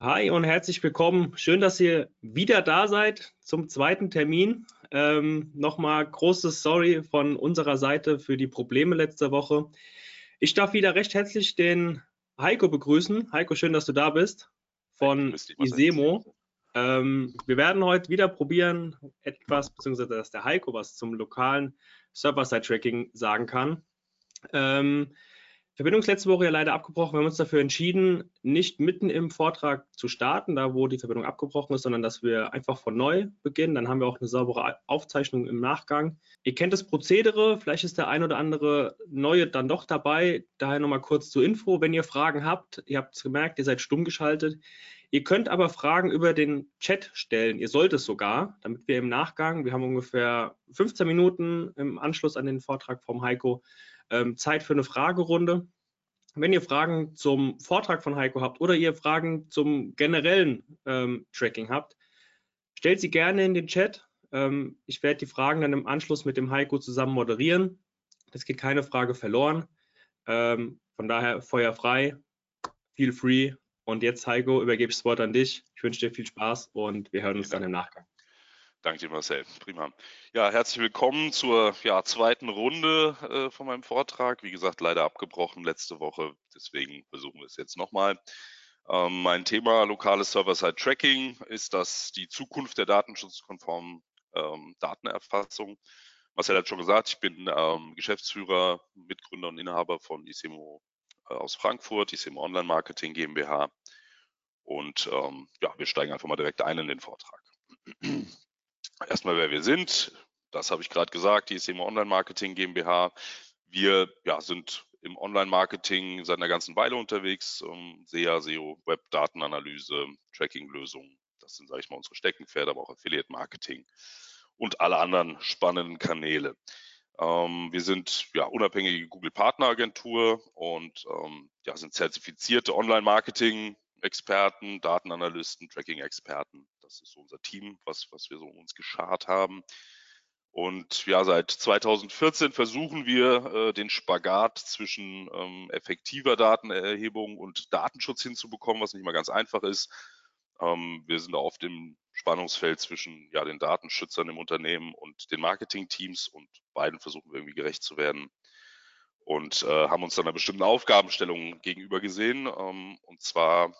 Hi und herzlich willkommen. Schön, dass ihr wieder da seid zum zweiten Termin. Ähm, Nochmal großes Sorry von unserer Seite für die Probleme letzte Woche. Ich darf wieder recht herzlich den Heiko begrüßen. Heiko, schön, dass du da bist von Isemo. Ähm, wir werden heute wieder probieren, etwas, beziehungsweise dass der Heiko was zum lokalen Server-Side-Tracking sagen kann. Ähm, Verbindung ist letzte Woche ja leider abgebrochen. Wir haben uns dafür entschieden, nicht mitten im Vortrag zu starten, da wo die Verbindung abgebrochen ist, sondern dass wir einfach von neu beginnen. Dann haben wir auch eine saubere Aufzeichnung im Nachgang. Ihr kennt das Prozedere, vielleicht ist der ein oder andere neue dann doch dabei. Daher nochmal kurz zur Info. Wenn ihr Fragen habt, ihr habt es gemerkt, ihr seid stumm geschaltet. Ihr könnt aber Fragen über den Chat stellen. Ihr sollt es sogar, damit wir im Nachgang, wir haben ungefähr 15 Minuten im Anschluss an den Vortrag vom Heiko, ähm, Zeit für eine Fragerunde. Wenn ihr Fragen zum Vortrag von Heiko habt oder ihr Fragen zum generellen ähm, Tracking habt, stellt sie gerne in den Chat. Ähm, ich werde die Fragen dann im Anschluss mit dem Heiko zusammen moderieren. Es geht keine Frage verloren. Ähm, von daher Feuer frei, feel free. Und jetzt, Heiko, übergebe ich das Wort an dich. Ich wünsche dir viel Spaß und wir hören uns dann im Nachgang. Danke dir, Marcel. Prima. Ja, herzlich willkommen zur ja, zweiten Runde äh, von meinem Vortrag. Wie gesagt, leider abgebrochen letzte Woche, deswegen versuchen wir es jetzt nochmal. Ähm, mein Thema lokales Server-Side-Tracking ist das die Zukunft der datenschutzkonformen ähm, Datenerfassung. Marcel hat schon gesagt, ich bin ähm, Geschäftsführer, Mitgründer und Inhaber von äh, aus Frankfurt, ISEMO Online Marketing GmbH. Und ähm, ja, wir steigen einfach mal direkt ein in den Vortrag. Erstmal, wer wir sind. Das habe ich gerade gesagt, die ISEMA Online Marketing GmbH. Wir ja, sind im Online-Marketing seit einer ganzen Weile unterwegs. Um, SEA, SEO, Web-Datenanalyse, Tracking-Lösungen. Das sind, sage ich mal, unsere Steckenpferde, aber auch Affiliate-Marketing und alle anderen spannenden Kanäle. Ähm, wir sind ja unabhängige Google-Partneragentur und ähm, ja, sind zertifizierte Online-Marketing-Experten, Datenanalysten, Tracking-Experten das ist so unser Team, was, was wir so um uns geschart haben. Und ja, seit 2014 versuchen wir äh, den Spagat zwischen ähm, effektiver Datenerhebung und Datenschutz hinzubekommen, was nicht mal ganz einfach ist. Ähm, wir sind oft im Spannungsfeld zwischen ja, den Datenschützern im Unternehmen und den Marketingteams und beiden versuchen wir irgendwie gerecht zu werden und äh, haben uns dann einer bestimmten Aufgabenstellung gegenüber gesehen. Ähm, und zwar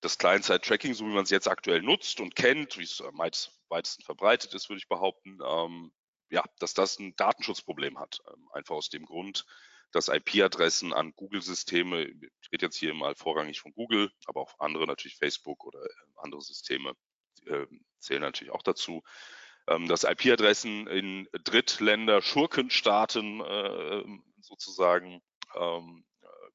das Client-Side-Tracking, so wie man es jetzt aktuell nutzt und kennt, wie es am weitesten verbreitet ist, würde ich behaupten, ähm, ja, dass das ein Datenschutzproblem hat. Ähm, einfach aus dem Grund, dass IP-Adressen an Google-Systeme, ich rede jetzt hier mal vorrangig von Google, aber auch andere, natürlich Facebook oder äh, andere Systeme äh, zählen natürlich auch dazu, ähm, dass IP-Adressen in Drittländer, Schurkenstaaten äh, sozusagen ähm,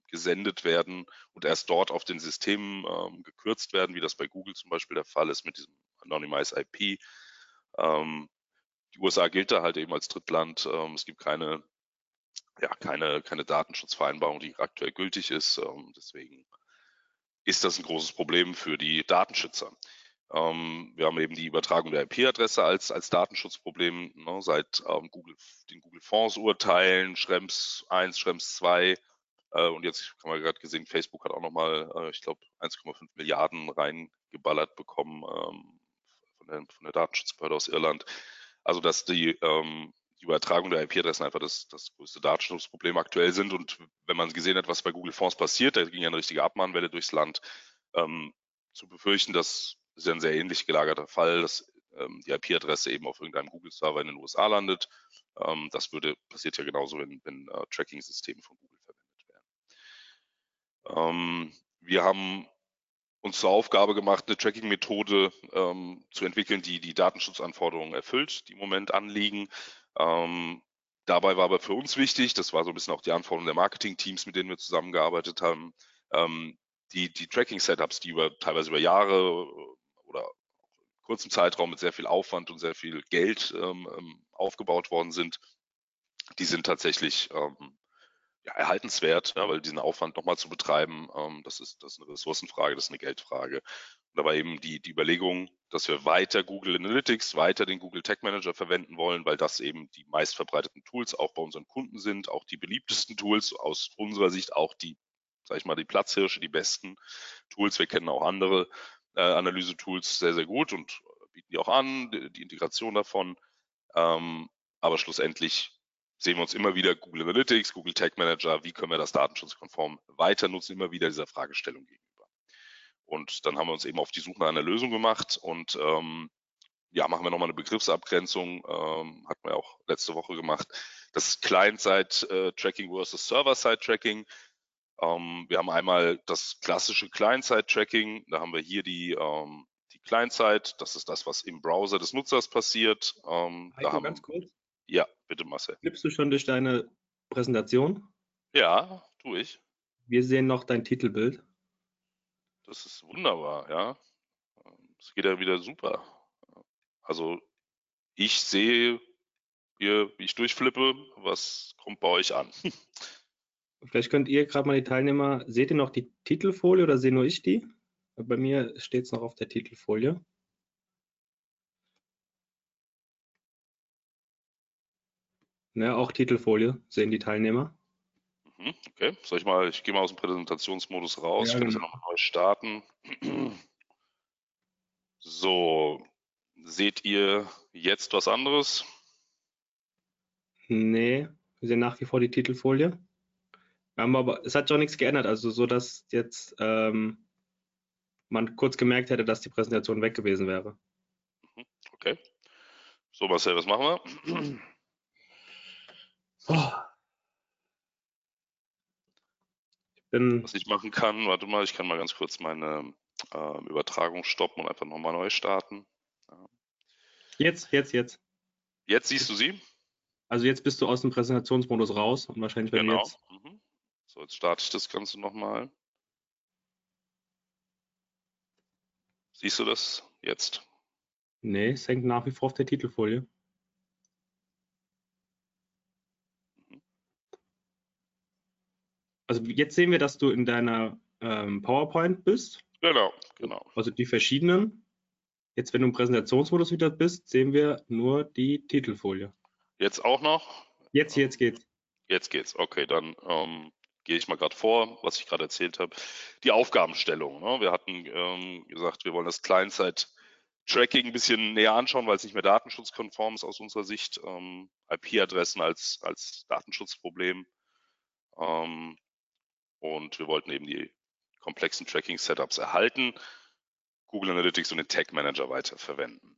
gesendet werden und erst dort auf den Systemen ähm, gekürzt werden, wie das bei Google zum Beispiel der Fall ist mit diesem Anonymized IP. Ähm, die USA gilt da halt eben als Drittland. Ähm, es gibt keine, ja, keine, keine Datenschutzvereinbarung, die aktuell gültig ist. Ähm, deswegen ist das ein großes Problem für die Datenschützer. Ähm, wir haben eben die Übertragung der IP-Adresse als, als Datenschutzproblem ne, seit ähm, Google, den Google-Fonds-Urteilen, Schrems 1, Schrems 2 äh, und jetzt haben wir gerade gesehen, Facebook hat auch nochmal, äh, ich glaube, 1,5 Milliarden reingeballert bekommen ähm, von, der, von der Datenschutzbehörde aus Irland. Also dass die, ähm, die Übertragung der IP-Adressen einfach das, das größte Datenschutzproblem aktuell sind. Und wenn man gesehen hat, was bei Google Fonds passiert, da ging ja eine richtige Abmahnwelle durchs Land, ähm, zu befürchten, das ist ja ein sehr ähnlich gelagerter Fall, dass ähm, die IP-Adresse eben auf irgendeinem Google-Server in den USA landet. Ähm, das würde passiert ja genauso, wenn, wenn äh, Tracking-Systeme von Google ähm, wir haben uns zur Aufgabe gemacht, eine Tracking-Methode ähm, zu entwickeln, die die Datenschutzanforderungen erfüllt, die im Moment anliegen. Ähm, dabei war aber für uns wichtig, das war so ein bisschen auch die Anforderung der Marketing-Teams, mit denen wir zusammengearbeitet haben, ähm, die, die Tracking-Setups, die über teilweise über Jahre oder kurzen Zeitraum mit sehr viel Aufwand und sehr viel Geld ähm, ähm, aufgebaut worden sind, die sind tatsächlich ähm, ja, erhaltenswert, ja, weil diesen Aufwand nochmal zu betreiben, ähm, das, ist, das ist eine Ressourcenfrage, das ist eine Geldfrage. Und da war eben die, die Überlegung, dass wir weiter Google Analytics, weiter den Google Tech Manager verwenden wollen, weil das eben die meistverbreiteten Tools auch bei unseren Kunden sind, auch die beliebtesten Tools, aus unserer Sicht auch die sag ich mal, die Platzhirsche, die besten Tools. Wir kennen auch andere äh, Analyse-Tools sehr, sehr gut und bieten die auch an, die, die Integration davon. Ähm, aber schlussendlich sehen wir uns immer wieder Google Analytics, Google Tag Manager, wie können wir das datenschutzkonform weiter nutzen, immer wieder dieser Fragestellung gegenüber. Und dann haben wir uns eben auf die Suche nach einer Lösung gemacht und ähm, ja, machen wir nochmal eine Begriffsabgrenzung, ähm, hatten wir auch letzte Woche gemacht. Das Client-Side-Tracking versus Server-Side-Tracking. Ähm, wir haben einmal das klassische Client-Side-Tracking, da haben wir hier die, ähm, die Client-Side, das ist das, was im Browser des Nutzers passiert. Ähm, Heiko, haben, ganz kurz. Ja, bitte Marcel. Flippst du schon durch deine Präsentation? Ja, tue ich. Wir sehen noch dein Titelbild. Das ist wunderbar, ja. Es geht ja wieder super. Also ich sehe hier, wie ich durchflippe, was kommt bei euch an? Vielleicht könnt ihr gerade mal die Teilnehmer, seht ihr noch die Titelfolie oder sehe nur ich die? Bei mir steht es noch auf der Titelfolie. Ne, auch Titelfolie sehen die Teilnehmer. Mhm, okay, soll ich mal, ich gehe mal aus dem Präsentationsmodus raus, ja, ich kann genau. das ja nochmal neu starten. So, seht ihr jetzt was anderes? Nee, wir sehen nach wie vor die Titelfolie. Aber, es hat schon nichts geändert, also so, dass jetzt ähm, man kurz gemerkt hätte, dass die Präsentation weg gewesen wäre. Mhm, okay. So, Marcel, was machen wir? Oh. Ich bin Was ich machen kann, warte mal, ich kann mal ganz kurz meine äh, Übertragung stoppen und einfach nochmal neu starten. Ja. Jetzt, jetzt, jetzt. Jetzt siehst du sie? Also jetzt bist du aus dem Präsentationsmodus raus und wahrscheinlich wenn genau. jetzt. Mhm. So, jetzt starte ich das Ganze nochmal. Siehst du das jetzt? Nee, es hängt nach wie vor auf der Titelfolie. also jetzt sehen wir, dass du in deiner ähm, PowerPoint bist. Genau, genau. Also die verschiedenen. Jetzt, wenn du im Präsentationsmodus wieder bist, sehen wir nur die Titelfolie. Jetzt auch noch? Jetzt, jetzt geht's. Jetzt geht's. Okay, dann ähm, gehe ich mal gerade vor, was ich gerade erzählt habe. Die Aufgabenstellung. Ne? Wir hatten ähm, gesagt, wir wollen das Client-Side-Tracking ein bisschen näher anschauen, weil es nicht mehr datenschutzkonform ist aus unserer Sicht. Ähm, IP-Adressen als, als Datenschutzproblem. Ähm, und wir wollten eben die komplexen Tracking-Setups erhalten, Google Analytics und den Tag Manager weiter verwenden.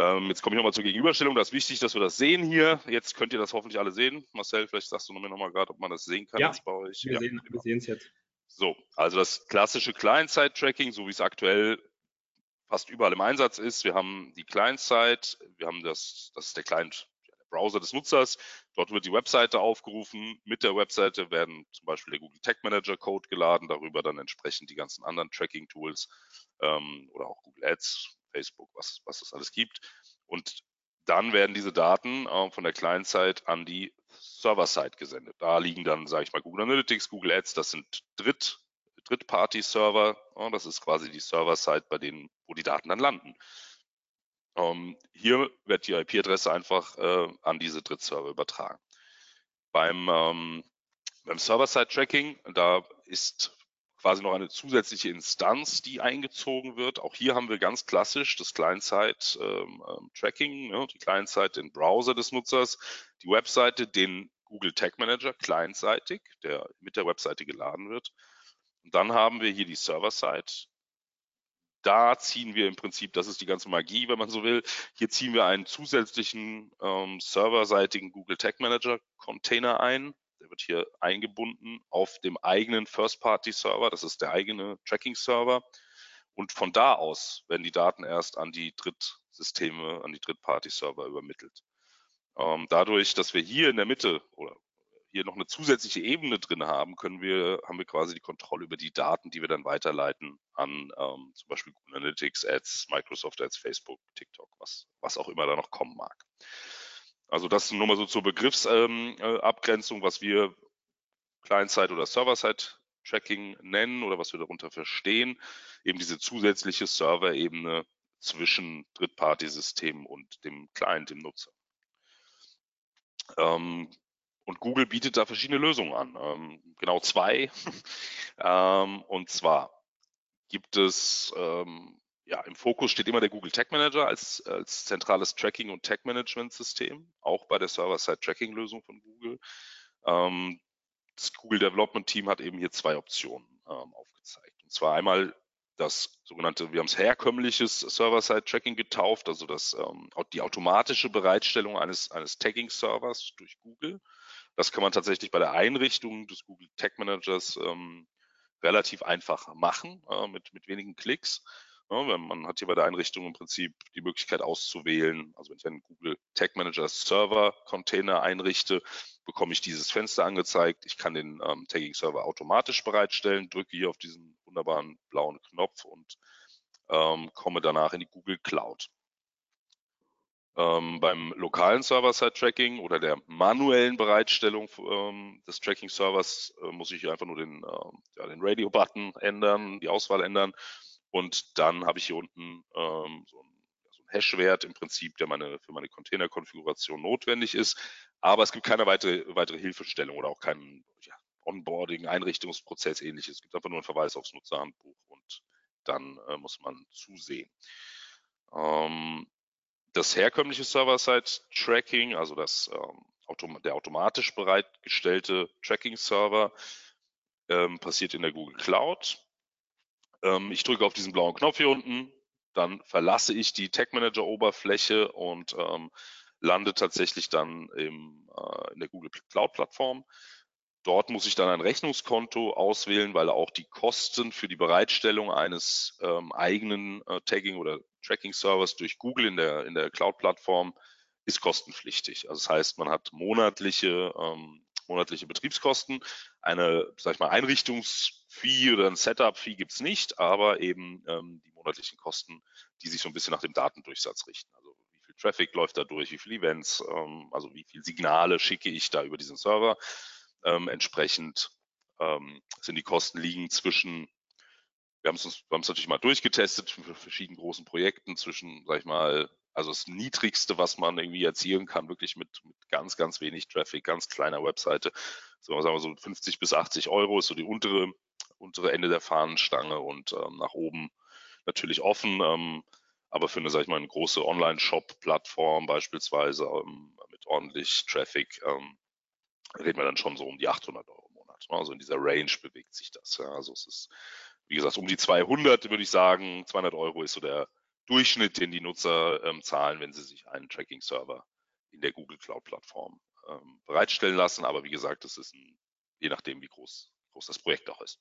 Ähm, jetzt komme ich nochmal zur Gegenüberstellung. Das ist wichtig, dass wir das sehen hier. Jetzt könnt ihr das hoffentlich alle sehen. Marcel, vielleicht sagst du mir nochmal gerade, ob man das sehen kann ja, jetzt bei euch. Wir ja, sehen genau. es jetzt. So, also das klassische Client-Side-Tracking, so wie es aktuell fast überall im Einsatz ist. Wir haben die Client-Side, wir haben das, das ist der Client Browser des Nutzers. Dort wird die Webseite aufgerufen. Mit der Webseite werden zum Beispiel der Google Tag Manager Code geladen, darüber dann entsprechend die ganzen anderen Tracking Tools ähm, oder auch Google Ads, Facebook, was, was es alles gibt. Und dann werden diese Daten äh, von der Client-Side an die Server-Side gesendet. Da liegen dann, sage ich mal, Google Analytics, Google Ads, das sind Dritt, Drittparty-Server. Ja, das ist quasi die Server-Side, bei denen, wo die Daten dann landen. Ähm, hier wird die IP-Adresse einfach äh, an diese Drittserver übertragen. Beim, ähm, beim Server-Side-Tracking, da ist quasi noch eine zusätzliche Instanz, die eingezogen wird. Auch hier haben wir ganz klassisch das Client-Side-Tracking, ähm, ähm ne? die Client-Side, den Browser des Nutzers, die Webseite, den Google Tag Manager clientseitig, der mit der Webseite geladen wird. Und dann haben wir hier die Server-Side, da ziehen wir im Prinzip, das ist die ganze Magie, wenn man so will, hier ziehen wir einen zusätzlichen ähm, serverseitigen Google Tag Manager Container ein. Der wird hier eingebunden auf dem eigenen First-Party-Server. Das ist der eigene Tracking-Server. Und von da aus werden die Daten erst an die Drittsysteme, an die Drittparty-Server übermittelt. Ähm, dadurch, dass wir hier in der Mitte oder hier noch eine zusätzliche Ebene drin haben, können wir, haben wir quasi die Kontrolle über die Daten, die wir dann weiterleiten an ähm, zum Beispiel Google Analytics, Ads, Microsoft Ads, Facebook, TikTok, was, was auch immer da noch kommen mag. Also das nur mal so zur Begriffsabgrenzung, ähm, äh, was wir Client-Side oder Server-Side-Tracking nennen oder was wir darunter verstehen. Eben diese zusätzliche Server-Ebene zwischen Drittparty-Systemen und dem Client, dem Nutzer. Ähm, Und Google bietet da verschiedene Lösungen an. Ähm, genau zwei. und zwar gibt es, ähm, ja, im Fokus steht immer der Google Tag Manager als, als zentrales Tracking- und Tag-Management-System, auch bei der Server-Side-Tracking-Lösung von Google. Ähm, das Google Development Team hat eben hier zwei Optionen ähm, aufgezeigt. Und zwar einmal das sogenannte, wir haben es herkömmliches Server-Side-Tracking getauft, also das, ähm, die automatische Bereitstellung eines, eines Tagging-Servers durch Google. Das kann man tatsächlich bei der Einrichtung des Google Tag Managers ähm, relativ einfach machen, äh, mit, mit wenigen Klicks. Ja, man hat hier bei der Einrichtung im Prinzip die Möglichkeit auszuwählen. Also wenn ich einen Google Tag Manager Server Container einrichte, bekomme ich dieses Fenster angezeigt. Ich kann den ähm, Tagging Server automatisch bereitstellen, drücke hier auf diesen wunderbaren blauen Knopf und ähm, komme danach in die Google Cloud. Ähm, beim lokalen Server-Side-Tracking oder der manuellen Bereitstellung ähm, des Tracking-Servers äh, muss ich hier einfach nur den, äh, ja, den Radio-Button ändern, die Auswahl ändern und dann habe ich hier unten ähm, so ein so Hash-Wert im Prinzip, der meine, für meine Container-Konfiguration notwendig ist. Aber es gibt keine weitere, weitere Hilfestellung oder auch keinen ja, Onboarding, Einrichtungsprozess, ähnliches. Es gibt einfach nur einen Verweis aufs Nutzerhandbuch und dann äh, muss man zusehen. Ähm, das herkömmliche Server-Side-Tracking, also das, ähm, der automatisch bereitgestellte Tracking-Server, ähm, passiert in der Google Cloud. Ähm, ich drücke auf diesen blauen Knopf hier unten, dann verlasse ich die Tag Manager Oberfläche und ähm, lande tatsächlich dann im, äh, in der Google Cloud Plattform. Dort muss ich dann ein Rechnungskonto auswählen, weil auch die Kosten für die Bereitstellung eines ähm, eigenen äh, Tagging- oder Tracking-Servers durch Google in der, in der Cloud-Plattform ist kostenpflichtig. Also das heißt, man hat monatliche, ähm, monatliche Betriebskosten. Eine, sag ich mal, Einrichtungsfee oder ein Setup-Fee gibt's nicht, aber eben ähm, die monatlichen Kosten, die sich so ein bisschen nach dem Datendurchsatz richten. Also wie viel Traffic läuft da durch, wie viele Events, ähm, also wie viele Signale schicke ich da über diesen Server. Ähm, entsprechend ähm, sind die Kosten liegen zwischen, wir haben es es natürlich mal durchgetestet für verschiedene großen Projekten zwischen, sag ich mal, also das Niedrigste, was man irgendwie erzielen kann, wirklich mit, mit ganz, ganz wenig Traffic, ganz kleiner Webseite, so sagen wir so 50 bis 80 Euro ist so die untere, untere Ende der Fahnenstange und ähm, nach oben natürlich offen. Ähm, aber für eine, sag ich mal, eine große Online-Shop-Plattform beispielsweise ähm, mit ordentlich Traffic ähm, reden wir dann schon so um die 800 Euro im Monat. Ne? Also in dieser Range bewegt sich das. Ja. Also es ist, wie gesagt, um die 200 würde ich sagen. 200 Euro ist so der Durchschnitt, den die Nutzer ähm, zahlen, wenn sie sich einen Tracking-Server in der Google Cloud-Plattform ähm, bereitstellen lassen. Aber wie gesagt, das ist ein, je nachdem, wie groß, groß das Projekt auch ist.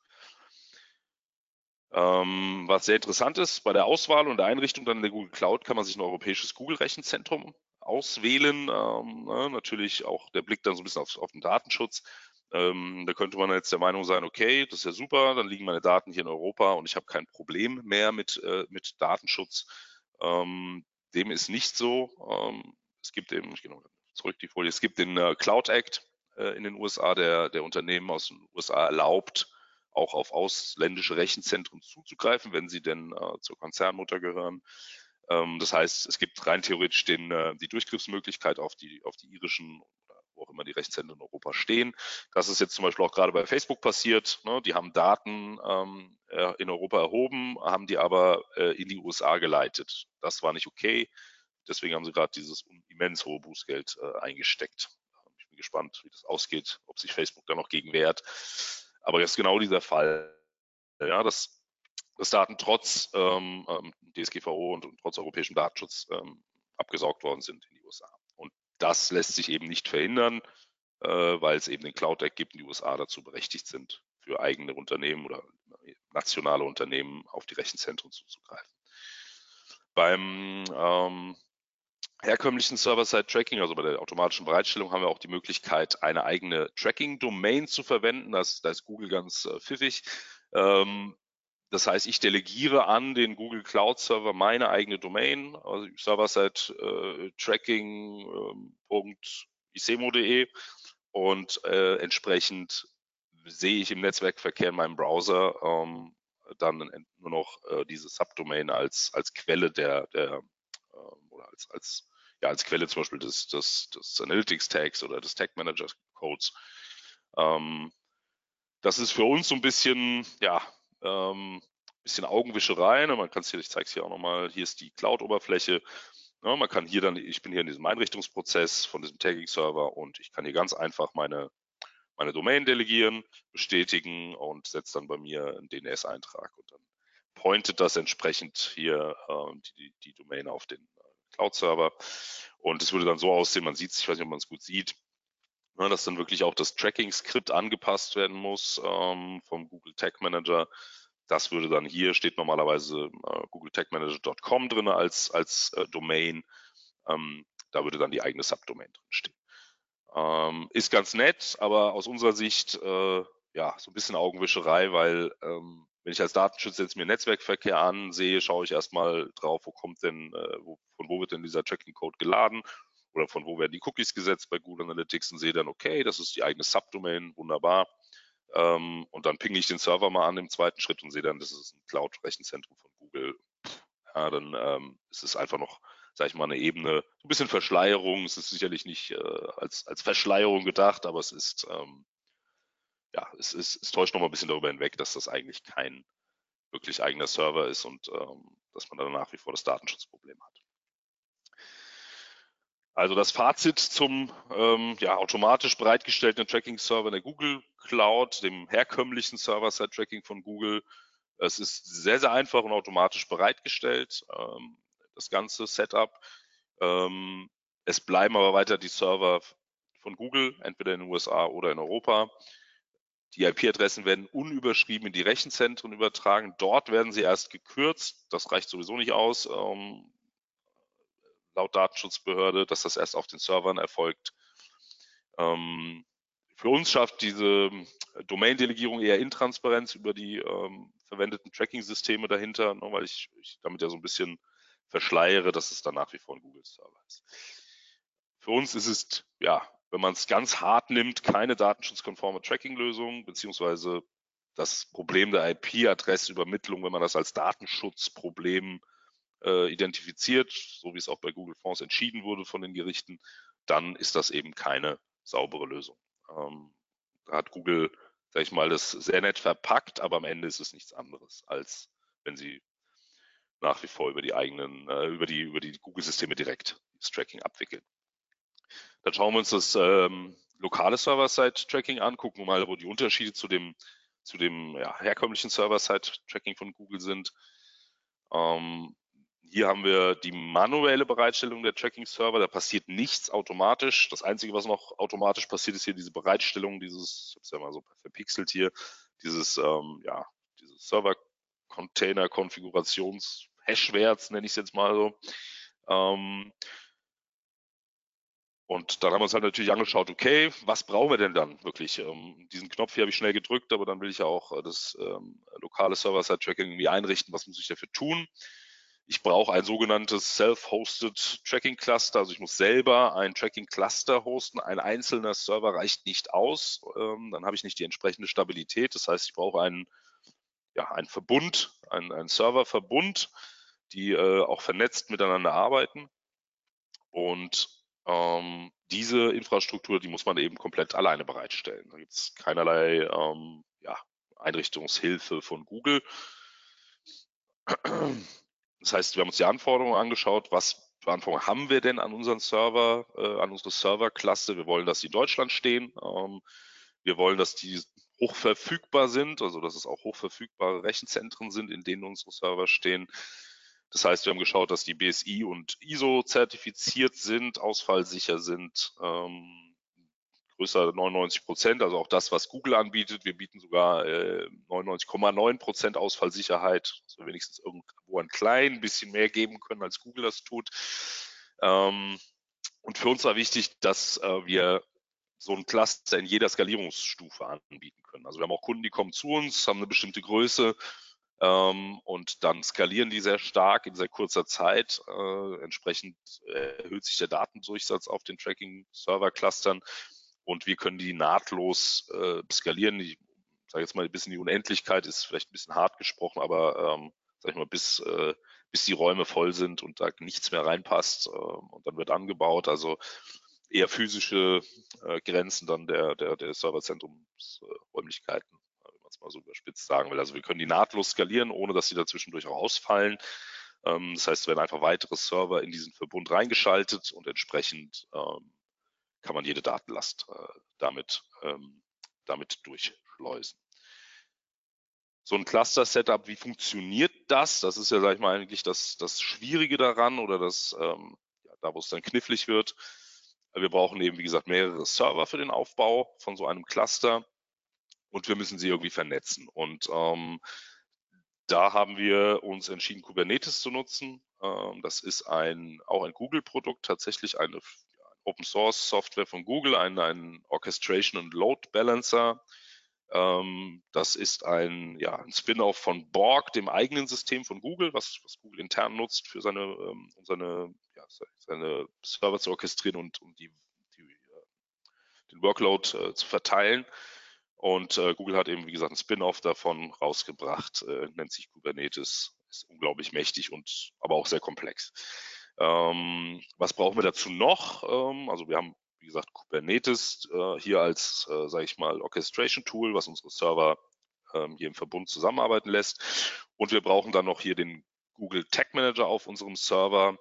Ähm, was sehr interessant ist, bei der Auswahl und der Einrichtung dann in der Google Cloud kann man sich ein europäisches Google-Rechenzentrum auswählen. Ähm, ne, natürlich auch der Blick dann so ein bisschen auf, auf den Datenschutz. Ähm, da könnte man jetzt der Meinung sein, okay, das ist ja super, dann liegen meine Daten hier in Europa und ich habe kein Problem mehr mit, äh, mit Datenschutz. Ähm, dem ist nicht so. Ähm, es gibt eben, ich gehe noch zurück die Folie, es gibt den äh, Cloud Act äh, in den USA, der, der Unternehmen aus den USA erlaubt, auch auf ausländische Rechenzentren zuzugreifen, wenn sie denn äh, zur Konzernmutter gehören. Ähm, das heißt, es gibt rein theoretisch den, äh, die Durchgriffsmöglichkeit auf die, auf die irischen auch immer die Rechtshänder in Europa stehen. Das ist jetzt zum Beispiel auch gerade bei Facebook passiert. Ne? Die haben Daten ähm, äh, in Europa erhoben, haben die aber äh, in die USA geleitet. Das war nicht okay. Deswegen haben sie gerade dieses immens hohe Bußgeld äh, eingesteckt. Ich bin gespannt, wie das ausgeht, ob sich Facebook da noch gegen wehrt. Aber jetzt genau dieser Fall. Ja, das dass Daten trotz ähm, ähm DSGVO und, und, trotz europäischem Datenschutz ähm, abgesaugt worden sind in die USA. Das lässt sich eben nicht verhindern, äh, weil es eben den Cloud Act gibt und die USA dazu berechtigt sind, für eigene Unternehmen oder nationale Unternehmen auf die Rechenzentren zuzugreifen. Beim ähm, herkömmlichen Server-Side-Tracking, also bei der automatischen Bereitstellung, haben wir auch die Möglichkeit, eine eigene Tracking-Domain zu verwenden. Da ist Google ganz äh, pfiffig. Ähm, das heißt, ich delegiere an den Google Cloud Server meine eigene Domain, also Server-Side äh, Tracking.isemo.de ähm, und äh, entsprechend sehe ich im Netzwerkverkehr in meinem Browser ähm, dann nur noch äh, diese Subdomain als, als Quelle der, der äh, oder als, als, ja, als Quelle zum Beispiel des, des, des Analytics Tags oder des Tag Managers Codes. Ähm, das ist für uns so ein bisschen, ja, ähm, bisschen Augenwischerei. Ne? Man kann es hier, ich zeige es hier auch nochmal, hier ist die Cloud-Oberfläche. Ja, man kann hier dann, ich bin hier in diesem Einrichtungsprozess von diesem Tagging-Server und ich kann hier ganz einfach meine, meine Domain delegieren, bestätigen und setze dann bei mir einen DNS-Eintrag und dann pointet das entsprechend hier äh, die, die Domain auf den äh, Cloud-Server. Und es würde dann so aussehen, man sieht es, ich weiß nicht, ob man es gut sieht, ne, dass dann wirklich auch das Tracking-Skript angepasst werden muss ähm, vom Google Tag Manager das würde dann hier steht normalerweise äh, googletechmanager.com drin als, als äh, Domain. Ähm, da würde dann die eigene Subdomain drin stehen. Ähm, ist ganz nett, aber aus unserer Sicht äh, ja so ein bisschen Augenwischerei, weil ähm, wenn ich als Datenschützer jetzt mir Netzwerkverkehr ansehe, schaue ich erstmal drauf, wo kommt denn, äh, wo, von wo wird denn dieser Tracking-Code geladen oder von wo werden die Cookies gesetzt bei Google Analytics und sehe dann, okay, das ist die eigene Subdomain, wunderbar. Ähm, und dann pinge ich den Server mal an im zweiten Schritt und sehe dann, das ist ein Cloud-Rechenzentrum von Google. Ja, dann ähm, ist es einfach noch, sage ich mal, eine Ebene, ein bisschen Verschleierung. Es ist sicherlich nicht äh, als, als Verschleierung gedacht, aber es ist, ähm, ja, es, ist, es täuscht noch mal ein bisschen darüber hinweg, dass das eigentlich kein wirklich eigener Server ist und ähm, dass man dann nach wie vor das Datenschutzproblem hat. Also das Fazit zum ähm, ja, automatisch bereitgestellten Tracking-Server in der Google Cloud, dem herkömmlichen Server-Side-Tracking von Google. Es ist sehr, sehr einfach und automatisch bereitgestellt, ähm, das ganze Setup. Ähm, es bleiben aber weiter die Server von Google, entweder in den USA oder in Europa. Die IP-Adressen werden unüberschrieben in die Rechenzentren übertragen. Dort werden sie erst gekürzt. Das reicht sowieso nicht aus. Ähm, laut Datenschutzbehörde, dass das erst auf den Servern erfolgt. Ähm, für uns schafft diese Domain-Delegierung eher Intransparenz über die ähm, verwendeten Tracking-Systeme dahinter, ne, weil ich, ich damit ja so ein bisschen verschleiere, dass es dann nach wie vor ein Google-Server ist. Für uns ist es, ja, wenn man es ganz hart nimmt, keine datenschutzkonforme Tracking-Lösung, beziehungsweise das Problem der IP-Adressübermittlung, wenn man das als Datenschutzproblem äh, identifiziert, so wie es auch bei Google Fonds entschieden wurde von den Gerichten, dann ist das eben keine saubere Lösung. Ähm, da hat Google, sag ich mal, das sehr nett verpackt, aber am Ende ist es nichts anderes, als wenn sie nach wie vor über die eigenen, äh, über die, über die Google-Systeme direkt das Tracking abwickeln. Dann schauen wir uns das ähm, lokale Server-Side-Tracking an, gucken mal, wo die Unterschiede zu dem, zu dem ja, herkömmlichen Server-Side-Tracking von Google sind. Ähm, hier haben wir die manuelle Bereitstellung der Tracking-Server. Da passiert nichts automatisch. Das Einzige, was noch automatisch passiert, ist hier diese Bereitstellung dieses, ich habe es ja mal so verpixelt hier, dieses, ähm, ja, dieses Server-Container-Konfigurations-Hashwerts, nenne ich es jetzt mal so. Ähm, und dann haben wir uns halt natürlich angeschaut, okay, was brauchen wir denn dann wirklich? Ähm, diesen Knopf hier habe ich schnell gedrückt, aber dann will ich ja auch äh, das ähm, lokale Server-Side-Tracking irgendwie einrichten. Was muss ich dafür tun? Ich brauche ein sogenanntes Self-Hosted Tracking Cluster. Also ich muss selber ein Tracking Cluster hosten. Ein einzelner Server reicht nicht aus. Ähm, dann habe ich nicht die entsprechende Stabilität. Das heißt, ich brauche einen, ja, einen Verbund, einen, einen Serververbund, die äh, auch vernetzt miteinander arbeiten. Und ähm, diese Infrastruktur, die muss man eben komplett alleine bereitstellen. Da gibt es keinerlei ähm, ja, Einrichtungshilfe von Google. Das heißt, wir haben uns die Anforderungen angeschaut, was für Anforderungen haben wir denn an unseren Server, äh, an unsere Serverklasse. Wir wollen, dass die in Deutschland stehen. Ähm, wir wollen, dass die hochverfügbar sind, also dass es auch hochverfügbare Rechenzentren sind, in denen unsere Server stehen. Das heißt, wir haben geschaut, dass die BSI und ISO zertifiziert sind, ausfallsicher sind, ähm, größer 99 Prozent, also auch das, was Google anbietet. Wir bieten sogar äh, 99,9 Prozent Ausfallsicherheit, dass wir wenigstens irgendwo ein klein bisschen mehr geben können, als Google das tut. Ähm, und für uns war wichtig, dass äh, wir so ein Cluster in jeder Skalierungsstufe anbieten können. Also wir haben auch Kunden, die kommen zu uns, haben eine bestimmte Größe ähm, und dann skalieren die sehr stark in sehr kurzer Zeit. Äh, entsprechend erhöht sich der Datendurchsatz auf den Tracking-Server-Clustern und wir können die nahtlos äh, skalieren. Ich sage jetzt mal bis in die Unendlichkeit, ist vielleicht ein bisschen hart gesprochen, aber ähm, sag ich mal, bis, äh, bis die Räume voll sind und da nichts mehr reinpasst äh, und dann wird angebaut. Also eher physische äh, Grenzen dann der, der, der Serverzentrumsräumlichkeiten, äh, wenn man es mal so überspitzt sagen will. Also wir können die nahtlos skalieren, ohne dass sie dazwischendurch auch ausfallen. Ähm, das heißt, es werden einfach weitere Server in diesen Verbund reingeschaltet und entsprechend ähm, kann man jede Datenlast äh, damit, ähm, damit durchschleusen. So ein Cluster-Setup, wie funktioniert das? Das ist ja, sag ich mal, eigentlich das, das Schwierige daran oder das, ähm, ja, da wo es dann knifflig wird. Wir brauchen eben, wie gesagt, mehrere Server für den Aufbau von so einem Cluster und wir müssen sie irgendwie vernetzen. Und ähm, da haben wir uns entschieden, Kubernetes zu nutzen. Ähm, das ist ein, auch ein Google-Produkt, tatsächlich eine Open Source Software von Google, ein, ein Orchestration und Load Balancer. Ähm, das ist ein, ja, ein Spin-off von Borg, dem eigenen System von Google, was, was Google intern nutzt für seine, ähm, um seine, ja, seine Server zu orchestrieren und um die, die äh, den Workload äh, zu verteilen. Und äh, Google hat eben, wie gesagt, ein Spin-off davon rausgebracht, äh, nennt sich Kubernetes, ist unglaublich mächtig und aber auch sehr komplex. Ähm, was brauchen wir dazu noch? Ähm, also wir haben, wie gesagt, Kubernetes äh, hier als, äh, sage ich mal, Orchestration-Tool, was unsere Server ähm, hier im Verbund zusammenarbeiten lässt. Und wir brauchen dann noch hier den Google Tag Manager auf unserem Server,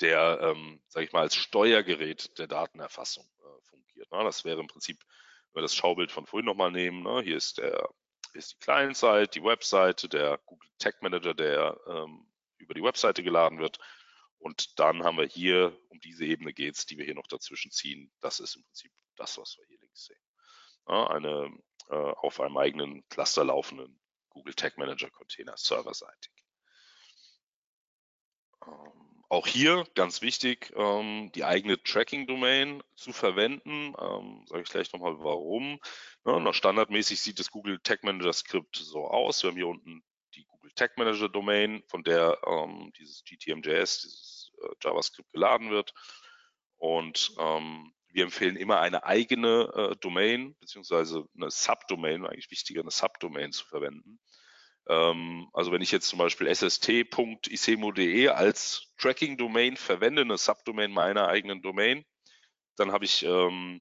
der, ähm, sage ich mal, als Steuergerät der Datenerfassung äh, fungiert. Ne? Das wäre im Prinzip wenn wir das Schaubild von vorhin nochmal nehmen, ne, hier ist der ist die Client-Seite, die Webseite, der Google Tag Manager, der ähm, über die Webseite geladen wird. Und dann haben wir hier, um diese Ebene geht es, die wir hier noch dazwischen ziehen. Das ist im Prinzip das, was wir hier links sehen. Ja, eine äh, auf einem eigenen Cluster laufenden Google Tag Manager Container serverseitig. Ähm, auch hier ganz wichtig, ähm, die eigene Tracking-Domain zu verwenden. Ähm, Sage ich gleich nochmal warum. Ja, noch standardmäßig sieht das Google Tag Manager Skript so aus. Wir haben hier unten die Google Tag Manager Domain, von der ähm, dieses GTMJS, dieses JavaScript geladen wird. Und ähm, wir empfehlen immer eine eigene äh, Domain, beziehungsweise eine Subdomain, eigentlich wichtiger, eine Subdomain zu verwenden. Ähm, also wenn ich jetzt zum Beispiel sst.isemo.de als Tracking-Domain verwende, eine Subdomain meiner eigenen Domain, dann habe ich ähm,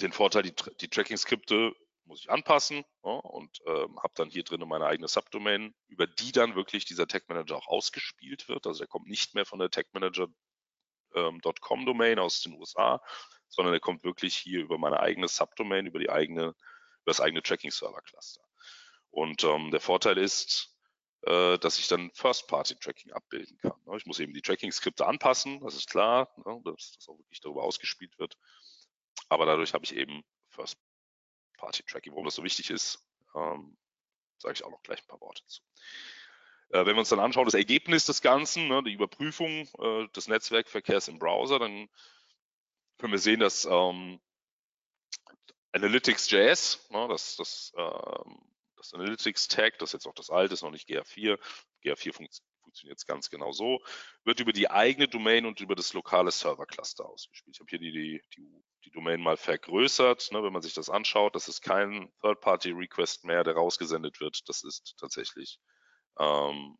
den Vorteil, die, die Tracking-Skripte muss ich anpassen ja, und ähm, habe dann hier drin meine eigene Subdomain, über die dann wirklich dieser Tag Manager auch ausgespielt wird. Also der kommt nicht mehr von der tagmanager.com ähm, Domain aus den USA, sondern der kommt wirklich hier über meine eigene Subdomain, über die eigene, über das eigene Tracking Server Cluster. Und ähm, der Vorteil ist, äh, dass ich dann First-Party-Tracking abbilden kann. Ne? Ich muss eben die Tracking-Skripte anpassen, das ist klar, ne? dass das auch wirklich darüber ausgespielt wird. Aber dadurch habe ich eben First-Party-Tracking. Warum das so wichtig ist, ähm, sage ich auch noch gleich ein paar Worte zu. Äh, wenn wir uns dann anschauen, das Ergebnis des Ganzen, ne, die Überprüfung äh, des Netzwerkverkehrs im Browser, dann können wir sehen, dass ähm, Analytics.js, ne, das, das ähm, das Analytics Tag, das jetzt auch das alte, ist noch nicht GA4. GA4 fun funktioniert jetzt ganz genau so, wird über die eigene Domain und über das lokale Server-Cluster ausgespielt. Ich habe hier die, die, die, die, Domain mal vergrößert. Ne, wenn man sich das anschaut, das ist kein Third-Party-Request mehr, der rausgesendet wird. Das ist tatsächlich ähm,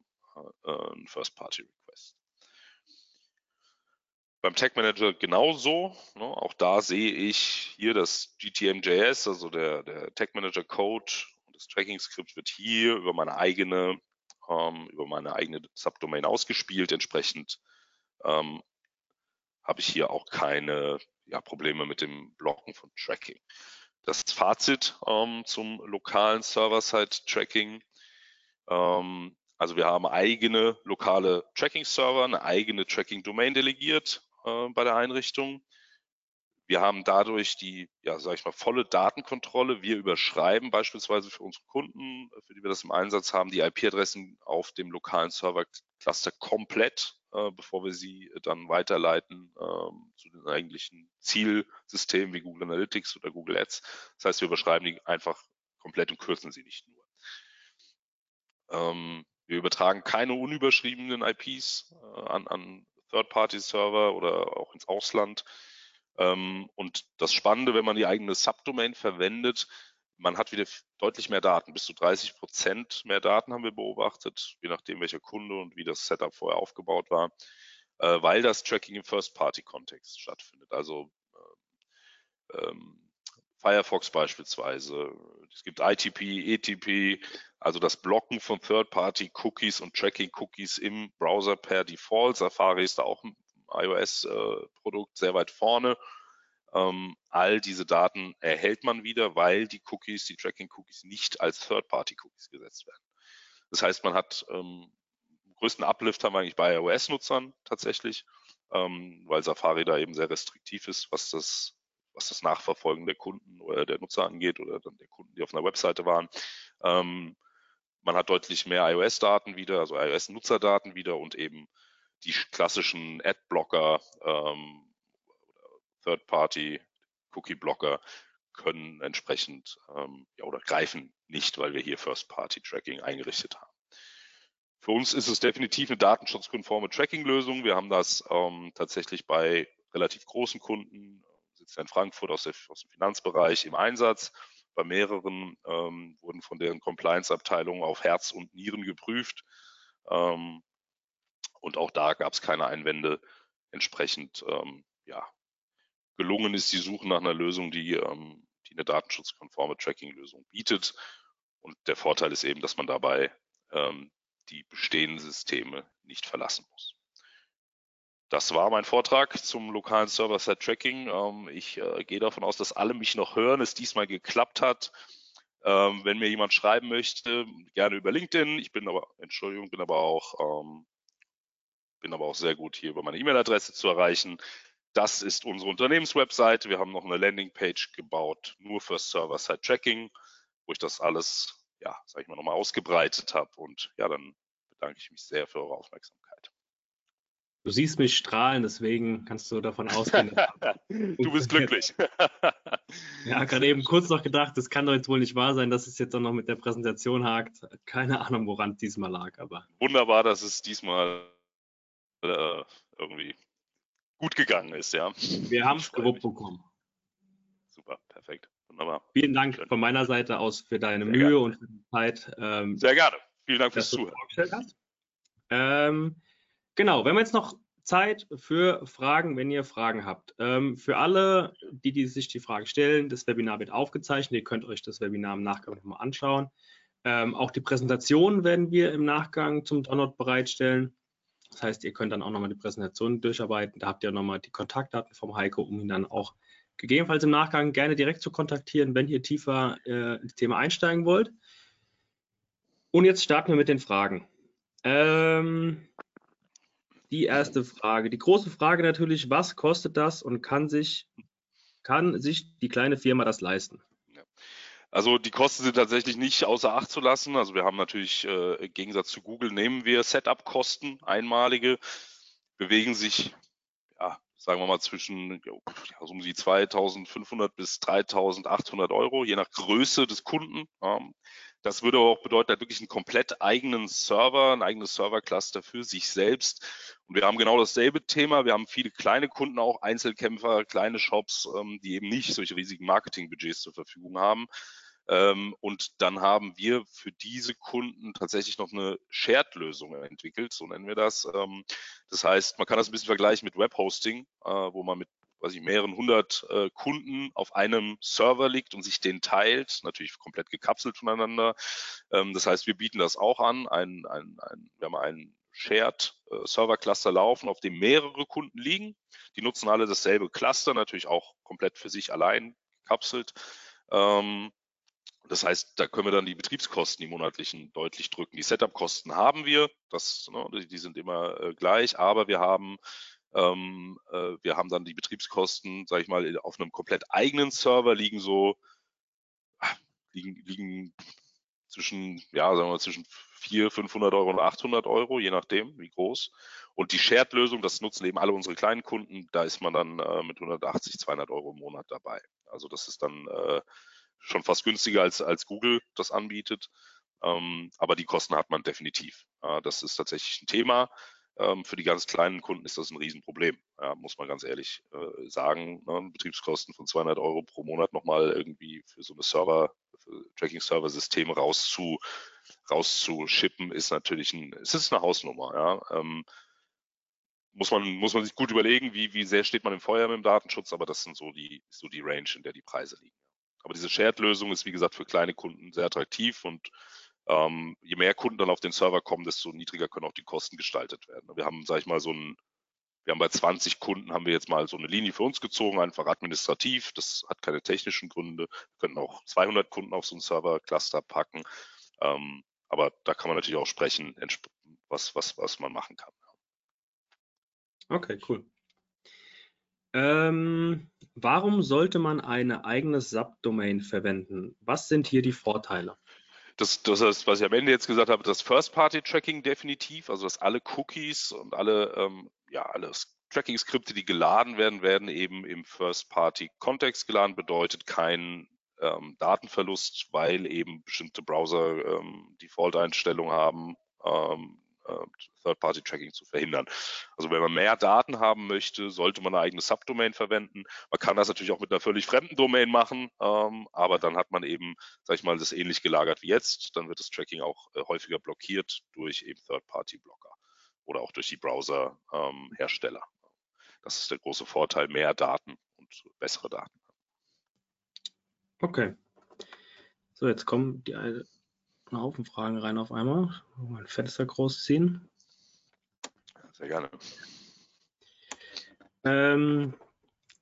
äh, ein First-Party-Request. Beim Tag Manager genauso. Ne? Auch da sehe ich hier das GTM.js, also der, der Tag Manager Code das Tracking-Skript wird hier über meine eigene, ähm, über meine eigene Subdomain ausgespielt. Entsprechend ähm, habe ich hier auch keine ja, Probleme mit dem Blocken von Tracking. Das Fazit ähm, zum lokalen Server-Side-Tracking. Ähm, also wir haben eigene lokale Tracking-Server, eine eigene Tracking-Domain delegiert äh, bei der Einrichtung. Wir haben dadurch die, ja, sage ich mal, volle Datenkontrolle. Wir überschreiben beispielsweise für unsere Kunden, für die wir das im Einsatz haben, die IP-Adressen auf dem lokalen Server-Cluster komplett, äh, bevor wir sie dann weiterleiten ähm, zu den eigentlichen Zielsystemen wie Google Analytics oder Google Ads. Das heißt, wir überschreiben die einfach komplett und kürzen sie nicht nur. Ähm, wir übertragen keine unüberschriebenen IPs äh, an, an Third-Party-Server oder auch ins Ausland. Ähm, und das Spannende, wenn man die eigene Subdomain verwendet, man hat wieder deutlich mehr Daten. Bis zu 30 Prozent mehr Daten haben wir beobachtet, je nachdem welcher Kunde und wie das Setup vorher aufgebaut war. äh, weil das Tracking im First-Party-Kontext stattfindet. Also ähm, Firefox beispielsweise. Es gibt ITP, ETP, also das Blocken von Third-Party-Cookies und Tracking-Cookies im Browser per Default. Safari ist da auch iOS-Produkt sehr weit vorne. Ähm, all diese Daten erhält man wieder, weil die Cookies, die Tracking-Cookies nicht als Third-Party-Cookies gesetzt werden. Das heißt, man hat ähm, größten Uplift haben wir eigentlich bei iOS-Nutzern tatsächlich, ähm, weil Safari da eben sehr restriktiv ist, was das was das Nachverfolgen der Kunden oder der Nutzer angeht oder dann der Kunden, die auf einer Webseite waren. Ähm, man hat deutlich mehr iOS-Daten wieder, also iOS-Nutzerdaten wieder und eben die klassischen Ad-Blocker, ähm, Third-Party, Cookie-Blocker können entsprechend ähm, ja, oder greifen nicht, weil wir hier First-Party-Tracking eingerichtet haben. Für uns ist es definitiv eine datenschutzkonforme Tracking-Lösung. Wir haben das ähm, tatsächlich bei relativ großen Kunden, sitzt in Frankfurt aus, der, aus, dem Finanzbereich im Einsatz. Bei mehreren ähm, wurden von deren Compliance-Abteilungen auf Herz und Nieren geprüft. Ähm, und auch da gab es keine Einwände. Entsprechend, ähm, ja, gelungen ist die Suche nach einer Lösung, die, ähm, die eine datenschutzkonforme Tracking-Lösung bietet. Und der Vorteil ist eben, dass man dabei ähm, die bestehenden Systeme nicht verlassen muss. Das war mein Vortrag zum lokalen Server-Side-Tracking. Ähm, ich äh, gehe davon aus, dass alle mich noch hören, es diesmal geklappt hat. Ähm, wenn mir jemand schreiben möchte, gerne über LinkedIn. Ich bin aber, Entschuldigung, bin aber auch, ähm, bin aber auch sehr gut hier über meine E-Mail-Adresse zu erreichen. Das ist unsere Unternehmenswebseite. Wir haben noch eine Landingpage gebaut, nur für Server-Side-Tracking, wo ich das alles, ja, sag ich mal, nochmal ausgebreitet habe. Und ja, dann bedanke ich mich sehr für eure Aufmerksamkeit. Du siehst mich strahlen, deswegen kannst du davon ausgehen. du bist glücklich. ja, gerade eben kurz noch gedacht, das kann doch jetzt wohl nicht wahr sein, dass es jetzt auch noch mit der Präsentation hakt. Keine Ahnung, woran diesmal lag, aber. Wunderbar, dass es diesmal äh, irgendwie gut gegangen ist, ja. Wir haben es gewuppt bekommen. Super, perfekt. Wunderbar. Vielen Dank Schön. von meiner Seite aus für deine Sehr Mühe gerne. und für die Zeit. Ähm, Sehr gerne. Vielen Dank fürs Zuhören. Ähm, Genau, wir haben jetzt noch Zeit für Fragen, wenn ihr Fragen habt. Ähm, für alle, die, die sich die Frage stellen, das Webinar wird aufgezeichnet. Ihr könnt euch das Webinar im Nachgang nochmal anschauen. Ähm, auch die Präsentation werden wir im Nachgang zum Download bereitstellen. Das heißt, ihr könnt dann auch nochmal die Präsentation durcharbeiten. Da habt ihr nochmal die Kontaktdaten vom Heiko, um ihn dann auch gegebenenfalls im Nachgang gerne direkt zu kontaktieren, wenn ihr tiefer äh, ins Thema einsteigen wollt. Und jetzt starten wir mit den Fragen. Ähm, die erste Frage. Die große Frage natürlich, was kostet das und kann sich, kann sich die kleine Firma das leisten? Also die Kosten sind tatsächlich nicht außer Acht zu lassen. Also wir haben natürlich äh, im Gegensatz zu Google nehmen wir Setup-Kosten, einmalige, bewegen sich, ja, sagen wir mal zwischen ja, um die 2.500 bis 3.800 Euro, je nach Größe des Kunden. Ähm, das würde auch bedeuten, halt wirklich einen komplett eigenen Server, ein eigenes Servercluster für sich selbst. Und wir haben genau dasselbe Thema. Wir haben viele kleine Kunden auch, Einzelkämpfer, kleine Shops, ähm, die eben nicht solche riesigen Marketingbudgets zur Verfügung haben. Ähm, und dann haben wir für diese Kunden tatsächlich noch eine Shared-Lösung entwickelt, so nennen wir das. Ähm, das heißt, man kann das ein bisschen vergleichen mit Webhosting, äh, wo man mit weiß ich, mehreren hundert äh, Kunden auf einem Server liegt und sich den teilt, natürlich komplett gekapselt voneinander. Ähm, das heißt, wir bieten das auch an. Ein, ein, ein, wir haben einen Shared äh, Server Cluster laufen, auf dem mehrere Kunden liegen. Die nutzen alle dasselbe Cluster, natürlich auch komplett für sich allein gekapselt. Ähm, das heißt, da können wir dann die Betriebskosten, die monatlichen, deutlich drücken. Die Setup-Kosten haben wir, das, ne, die sind immer äh, gleich, aber wir haben ähm, äh, wir haben dann die Betriebskosten, sage ich mal, auf einem komplett eigenen Server liegen so ah, liegen, liegen zwischen ja sagen wir mal zwischen 400, 500 Euro und 800 Euro, je nachdem wie groß. Und die Shared-Lösung, das nutzen eben alle unsere kleinen Kunden, da ist man dann äh, mit 180, 200 Euro im Monat dabei. Also das ist dann äh, schon fast günstiger als als Google das anbietet. Ähm, aber die Kosten hat man definitiv. Äh, das ist tatsächlich ein Thema. Ähm, für die ganz kleinen Kunden ist das ein Riesenproblem, ja, muss man ganz ehrlich äh, sagen. Ne? Betriebskosten von 200 Euro pro Monat nochmal irgendwie für so eine Server, Tracking-Server-System rauszu, rauszuschippen, ist natürlich ein, es ist eine Hausnummer. Ja. Ähm, muss man, muss man sich gut überlegen, wie, wie sehr steht man im Feuer mit dem Datenschutz, aber das sind so die, so die Range, in der die Preise liegen. Aber diese Shared-Lösung ist, wie gesagt, für kleine Kunden sehr attraktiv und ähm, je mehr Kunden dann auf den Server kommen, desto niedriger können auch die Kosten gestaltet werden. Wir haben, sage ich mal, so ein, wir haben bei 20 Kunden haben wir jetzt mal so eine Linie für uns gezogen, einfach administrativ. Das hat keine technischen Gründe. Wir könnten auch 200 Kunden auf so einen Server-Cluster packen. Ähm, aber da kann man natürlich auch sprechen, was, was, was man machen kann. Okay, cool. Ähm, warum sollte man eine eigene Subdomain verwenden? Was sind hier die Vorteile? Das, das ist, was ich am Ende jetzt gesagt habe, das First-Party-Tracking definitiv, also dass alle Cookies und alle, ähm, ja, alle Tracking-Skripte, die geladen werden, werden eben im First-Party-Kontext geladen, bedeutet kein ähm, Datenverlust, weil eben bestimmte Browser ähm, Default-Einstellungen haben, ähm, äh, Third-Party-Tracking zu verhindern. Also wenn man mehr Daten haben möchte, sollte man eine eigene Subdomain verwenden. Man kann das natürlich auch mit einer völlig fremden Domain machen, ähm, aber dann hat man eben, sag ich mal, das ähnlich gelagert wie jetzt. Dann wird das Tracking auch äh, häufiger blockiert durch eben Third-Party-Blocker oder auch durch die Browser-Hersteller. Das ist der große Vorteil, mehr Daten und bessere Daten. Okay. So, jetzt kommen die einen Haufen Fragen rein auf einmal. Mein Fenster groß ziehen. Sehr gerne. Ähm,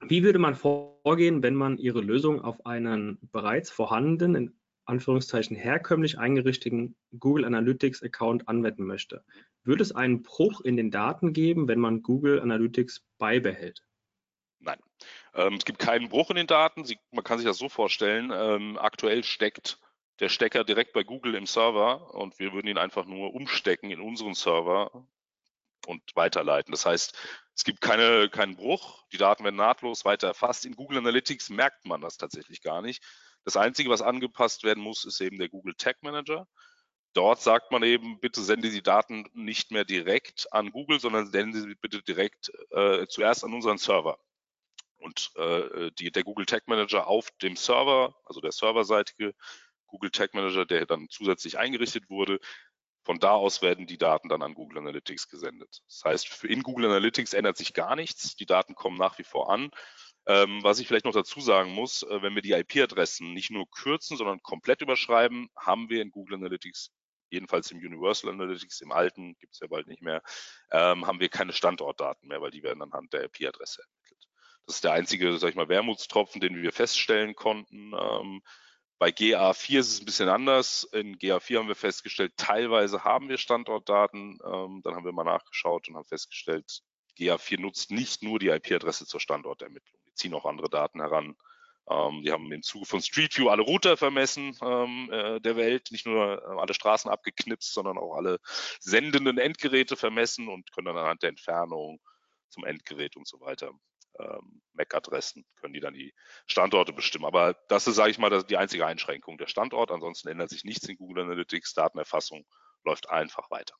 wie würde man vorgehen, wenn man Ihre Lösung auf einen bereits vorhandenen, in Anführungszeichen herkömmlich eingerichteten Google Analytics Account anwenden möchte? Würde es einen Bruch in den Daten geben, wenn man Google Analytics beibehält? Nein. Ähm, es gibt keinen Bruch in den Daten. Sie, man kann sich das so vorstellen. Ähm, aktuell steckt der Stecker direkt bei Google im Server und wir würden ihn einfach nur umstecken in unseren Server und weiterleiten. Das heißt, es gibt keine, keinen Bruch. Die Daten werden nahtlos weiter erfasst. In Google Analytics merkt man das tatsächlich gar nicht. Das Einzige, was angepasst werden muss, ist eben der Google Tag Manager. Dort sagt man eben, bitte sende die Daten nicht mehr direkt an Google, sondern sende sie bitte direkt äh, zuerst an unseren Server. Und äh, die, der Google Tag Manager auf dem Server, also der serverseitige Google Tag Manager, der dann zusätzlich eingerichtet wurde, von da aus werden die Daten dann an Google Analytics gesendet. Das heißt, in Google Analytics ändert sich gar nichts. Die Daten kommen nach wie vor an. Ähm, was ich vielleicht noch dazu sagen muss, äh, wenn wir die IP-Adressen nicht nur kürzen, sondern komplett überschreiben, haben wir in Google Analytics, jedenfalls im Universal Analytics, im alten, gibt es ja bald nicht mehr, ähm, haben wir keine Standortdaten mehr, weil die werden anhand der IP-Adresse das ist der einzige, sag ich mal, Wermutstropfen, den wir feststellen konnten. Ähm, bei GA4 ist es ein bisschen anders. In GA4 haben wir festgestellt, teilweise haben wir Standortdaten. Ähm, dann haben wir mal nachgeschaut und haben festgestellt, GA4 nutzt nicht nur die IP-Adresse zur Standortermittlung. Ziehen auch andere Daten heran. Ähm, die haben im Zuge von Street View alle Router vermessen ähm, äh, der Welt, nicht nur äh, alle Straßen abgeknipst, sondern auch alle sendenden Endgeräte vermessen und können dann anhand der Entfernung zum Endgerät und so weiter ähm, MAC-Adressen können die dann die Standorte bestimmen. Aber das ist, sage ich mal, die einzige Einschränkung, der Standort. Ansonsten ändert sich nichts in Google Analytics. Datenerfassung läuft einfach weiter.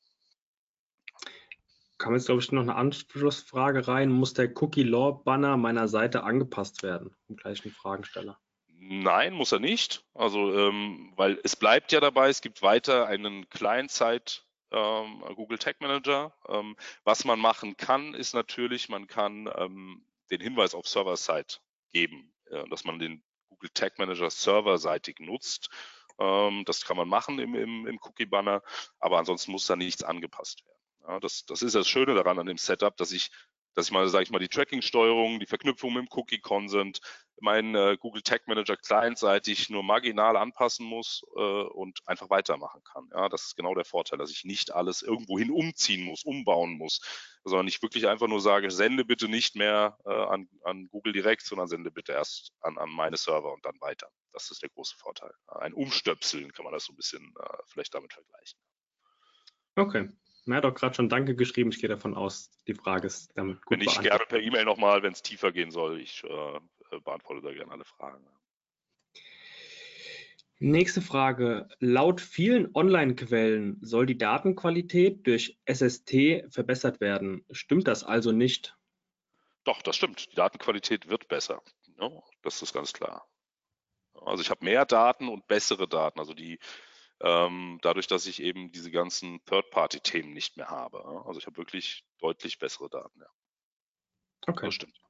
Kam jetzt, glaube ich, noch eine Anschlussfrage rein. Muss der Cookie-Law-Banner meiner Seite angepasst werden? Im gleichen Fragensteller. Nein, muss er nicht. Also, ähm, weil es bleibt ja dabei, es gibt weiter einen Client-Side ähm, Google Tag Manager. Ähm, was man machen kann, ist natürlich, man kann ähm, den Hinweis auf Server-Side geben, äh, dass man den Google Tag Manager serverseitig nutzt. Ähm, das kann man machen im, im, im Cookie-Banner, aber ansonsten muss da nichts angepasst werden. Ja, das, das ist das Schöne daran an dem Setup, dass ich dass ich mal, sage ich mal, die Tracking-Steuerung, die Verknüpfung mit dem Cookie-Consent, meinen äh, Google Tag Manager clientseitig nur marginal anpassen muss äh, und einfach weitermachen kann. Ja, das ist genau der Vorteil, dass ich nicht alles irgendwohin umziehen muss, umbauen muss, sondern ich wirklich einfach nur sage, sende bitte nicht mehr äh, an, an Google direkt, sondern sende bitte erst an, an meine Server und dann weiter. Das ist der große Vorteil. Ein Umstöpseln kann man das so ein bisschen äh, vielleicht damit vergleichen. Okay, er hat auch gerade schon Danke geschrieben. Ich gehe davon aus, die Frage ist damit gut Wenn ich gerne per E-Mail nochmal, wenn es tiefer gehen soll. Ich äh, beantworte da gerne alle Fragen. Nächste Frage. Laut vielen Online-Quellen soll die Datenqualität durch SST verbessert werden. Stimmt das also nicht? Doch, das stimmt. Die Datenqualität wird besser. Ja, das ist ganz klar. Also ich habe mehr Daten und bessere Daten. Also die ähm, dadurch, dass ich eben diese ganzen Third-Party-Themen nicht mehr habe. Also ich habe wirklich deutlich bessere Daten. Ja. Okay. Das stimmt.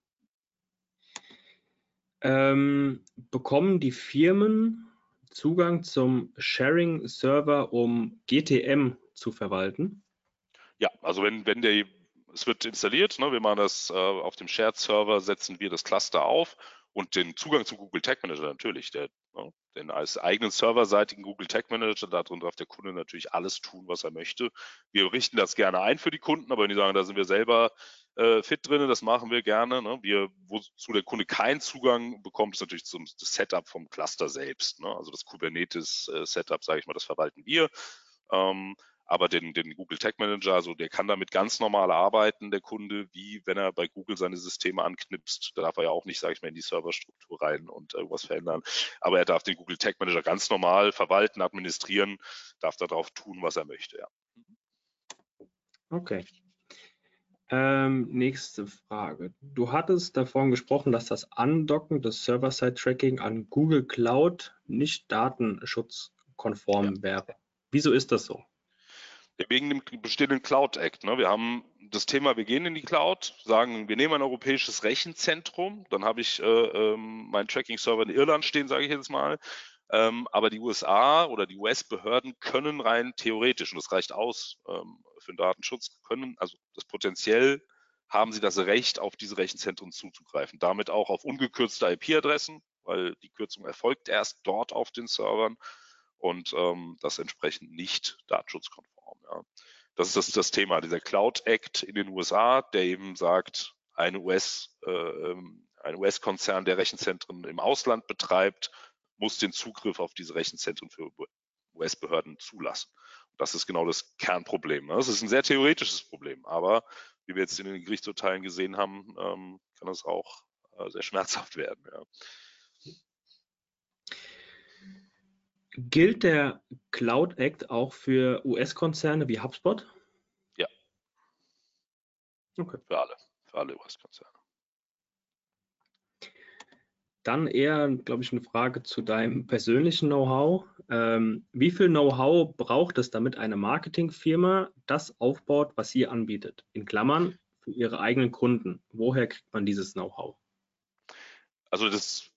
Ähm, bekommen die Firmen Zugang zum Sharing-Server, um GTM zu verwalten? Ja, also wenn, wenn der, es wird installiert, ne, wir machen das äh, auf dem Shared-Server, setzen wir das Cluster auf und den Zugang zum Google Tag Manager natürlich, der, ne, denn als eigenen serverseitigen Google Tag Manager, darin darf der Kunde natürlich alles tun, was er möchte. Wir richten das gerne ein für die Kunden, aber wenn die sagen, da sind wir selber äh, fit drin, das machen wir gerne. Ne? Wir, wozu der Kunde keinen Zugang bekommt, ist natürlich zum Setup vom Cluster selbst. Ne? Also das Kubernetes-Setup, äh, sage ich mal, das verwalten wir. Ähm, aber den, den Google Tag Manager, also der kann damit ganz normal arbeiten, der Kunde, wie wenn er bei Google seine Systeme anknipst. Da darf er ja auch nicht, sage ich mal, in die Serverstruktur rein und irgendwas verändern. Aber er darf den Google Tag Manager ganz normal verwalten, administrieren, darf darauf tun, was er möchte. Ja. Okay. Ähm, nächste Frage. Du hattest davon gesprochen, dass das Andocken des Server-Side-Tracking an Google Cloud nicht datenschutzkonform ja. wäre. Wieso ist das so? Wegen dem bestehenden Cloud Act. Ne? Wir haben das Thema, wir gehen in die Cloud, sagen, wir nehmen ein europäisches Rechenzentrum, dann habe ich äh, ähm, meinen Tracking-Server in Irland stehen, sage ich jetzt mal. Ähm, aber die USA oder die US-Behörden können rein theoretisch, und das reicht aus ähm, für den Datenschutz, können, also das potenziell haben sie das Recht, auf diese Rechenzentren zuzugreifen. Damit auch auf ungekürzte IP-Adressen, weil die Kürzung erfolgt erst dort auf den Servern und ähm, das entsprechend nicht datenschutzkonform. Ja. Das ist das, das Thema, dieser Cloud Act in den USA, der eben sagt, ein US, äh, ähm, ein US-Konzern, der Rechenzentren im Ausland betreibt, muss den Zugriff auf diese Rechenzentren für US-Behörden zulassen. Das ist genau das Kernproblem. Ne? Das ist ein sehr theoretisches Problem, aber wie wir jetzt in den Gerichtsurteilen gesehen haben, ähm, kann das auch äh, sehr schmerzhaft werden. Ja. Gilt der Cloud Act auch für US-Konzerne wie HubSpot? Ja. Okay. Für alle, für alle US-Konzerne. Dann eher, glaube ich, eine Frage zu deinem persönlichen Know-how. Ähm, wie viel Know-how braucht es, damit eine Marketingfirma das aufbaut, was sie anbietet? In Klammern für ihre eigenen Kunden. Woher kriegt man dieses Know-how? Also das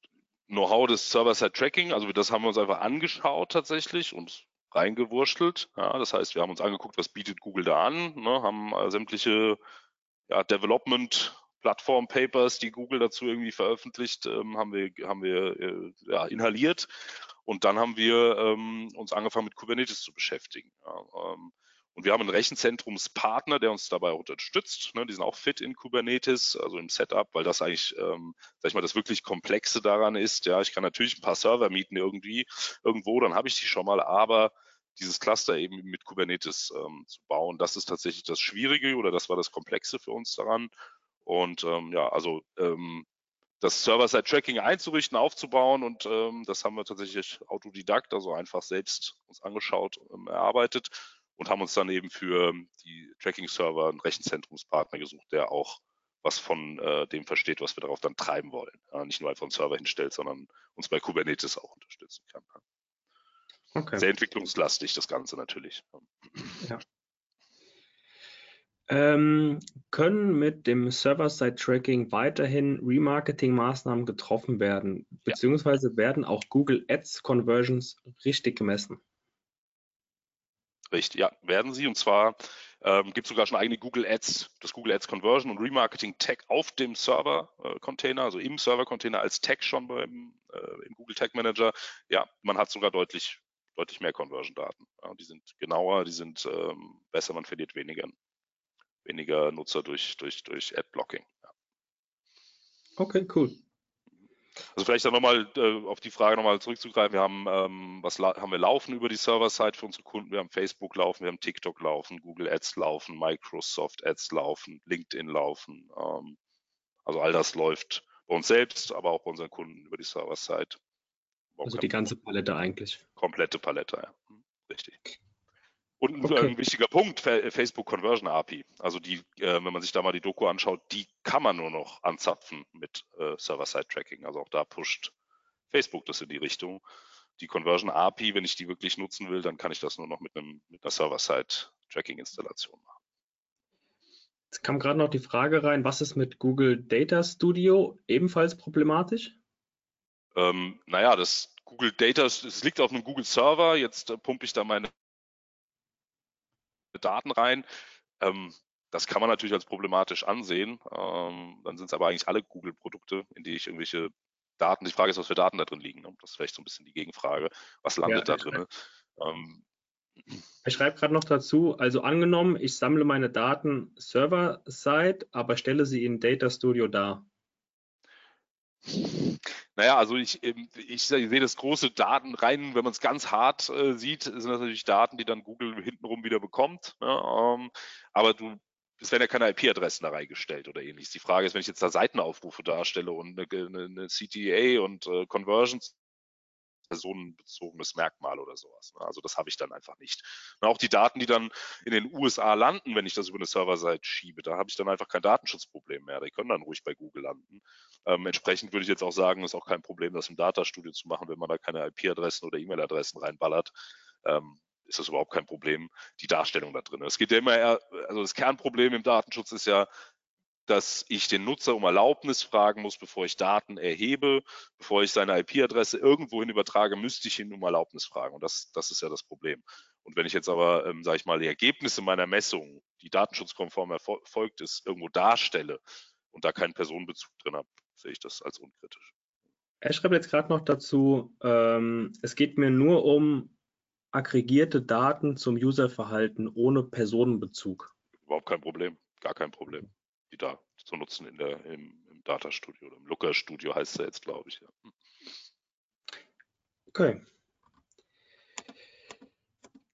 Know-how des Server-Side-Tracking. Also das haben wir uns einfach angeschaut tatsächlich und reingewurschtelt. Ja, das heißt, wir haben uns angeguckt, was bietet Google da an, ne, haben äh, sämtliche ja, Development Plattform Papers, die Google dazu irgendwie veröffentlicht, ähm, haben wir, haben wir äh, ja, inhaliert. Und dann haben wir ähm, uns angefangen mit Kubernetes zu beschäftigen. Ja, ähm, und wir haben einen Rechenzentrumspartner, der uns dabei unterstützt. Ne, die sind auch fit in Kubernetes, also im Setup, weil das eigentlich, ähm, sag ich mal, das wirklich Komplexe daran ist. Ja, ich kann natürlich ein paar Server mieten irgendwie irgendwo, dann habe ich die schon mal, aber dieses Cluster eben mit Kubernetes ähm, zu bauen, das ist tatsächlich das Schwierige oder das war das Komplexe für uns daran. Und ähm, ja, also ähm, das Server-Side-Tracking einzurichten, aufzubauen und ähm, das haben wir tatsächlich autodidakt, also einfach selbst uns angeschaut, ähm, erarbeitet und haben uns dann eben für die Tracking-Server einen Rechenzentrumspartner gesucht, der auch was von äh, dem versteht, was wir darauf dann treiben wollen. Ja, nicht nur einfach einen Server hinstellt, sondern uns bei Kubernetes auch unterstützen kann. Okay. Sehr entwicklungslastig das Ganze natürlich. Ja. Ähm, können mit dem Server-Side-Tracking weiterhin Remarketing-Maßnahmen getroffen werden, beziehungsweise ja. werden auch Google Ads Conversions richtig gemessen? Richtig, ja, werden sie. Und zwar ähm, gibt es sogar schon eigene Google Ads, das Google Ads Conversion und Remarketing Tag auf dem Server-Container, äh, also im Server-Container als Tag schon beim äh, im Google Tag Manager. Ja, man hat sogar deutlich, deutlich mehr Conversion-Daten. Ja, die sind genauer, die sind ähm, besser, man verliert weniger, weniger Nutzer durch, durch, durch Ad-Blocking. Ja. Okay, cool. Also vielleicht dann nochmal äh, auf die Frage nochmal zurückzugreifen. Wir haben, ähm, was haben wir laufen über die Server-Side für unsere Kunden? Wir haben Facebook laufen, wir haben TikTok laufen, Google Ads laufen, Microsoft Ads laufen, LinkedIn laufen. Ähm, also all das läuft bei uns selbst, aber auch bei unseren Kunden über die Server-Side. Also die ganze Palette eigentlich. Komplette Palette, ja. Richtig. Und ein, okay. ein wichtiger Punkt, Facebook Conversion API. Also die, äh, wenn man sich da mal die Doku anschaut, die kann man nur noch anzapfen mit äh, Server-Side-Tracking. Also auch da pusht Facebook das in die Richtung. die Conversion API, wenn ich die wirklich nutzen will, dann kann ich das nur noch mit, einem, mit einer Server-Side-Tracking-Installation machen. Jetzt kam gerade noch die Frage rein, was ist mit Google Data Studio ebenfalls problematisch? Ähm, naja, das Google Data, es liegt auf einem Google Server, jetzt äh, pumpe ich da meine Daten rein. Ähm, das kann man natürlich als problematisch ansehen. Ähm, dann sind es aber eigentlich alle Google-Produkte, in die ich irgendwelche Daten, die Frage ist, was für Daten da drin liegen. Ne? Das ist vielleicht so ein bisschen die Gegenfrage. Was landet ja, da drin? Ähm, ich schreibe gerade noch dazu, also angenommen, ich sammle meine Daten server-side, aber stelle sie in Data Studio dar. Naja, also ich, ich, ich sehe das große Daten rein, wenn man es ganz hart äh, sieht, sind das natürlich Daten, die dann Google hintenrum wieder bekommt. Ne? Ähm, aber du, es werden ja keine IP-Adressen da reingestellt oder ähnliches. Die Frage ist, wenn ich jetzt da Seitenaufrufe darstelle und eine, eine, eine CTA und äh, Conversions personenbezogenes Merkmal oder sowas. Ne? Also das habe ich dann einfach nicht. Und auch die Daten, die dann in den USA landen, wenn ich das über eine Serverseite schiebe, da habe ich dann einfach kein Datenschutzproblem mehr. Die können dann ruhig bei Google landen. Ähm, entsprechend würde ich jetzt auch sagen, ist auch kein Problem, das im Datastudio zu machen, wenn man da keine IP-Adressen oder E-Mail-Adressen reinballert. Ähm, ist das überhaupt kein Problem, die Darstellung da drin. Es geht ja immer eher, also das Kernproblem im Datenschutz ist ja, dass ich den Nutzer um Erlaubnis fragen muss, bevor ich Daten erhebe, bevor ich seine IP-Adresse irgendwohin übertrage, müsste ich ihn um Erlaubnis fragen. Und das, das ist ja das Problem. Und wenn ich jetzt aber, ähm, sage ich mal, die Ergebnisse meiner Messung, die datenschutzkonform erfolgt ist, irgendwo darstelle und da keinen Personenbezug drin habe, sehe ich das als unkritisch. Er schreibt jetzt gerade noch dazu, ähm, es geht mir nur um aggregierte Daten zum Userverhalten ohne Personenbezug. Überhaupt kein Problem, gar kein Problem die da zu nutzen in der, im, im Data Studio oder im Looker Studio heißt es jetzt, glaube ich. Ja. Hm. Okay.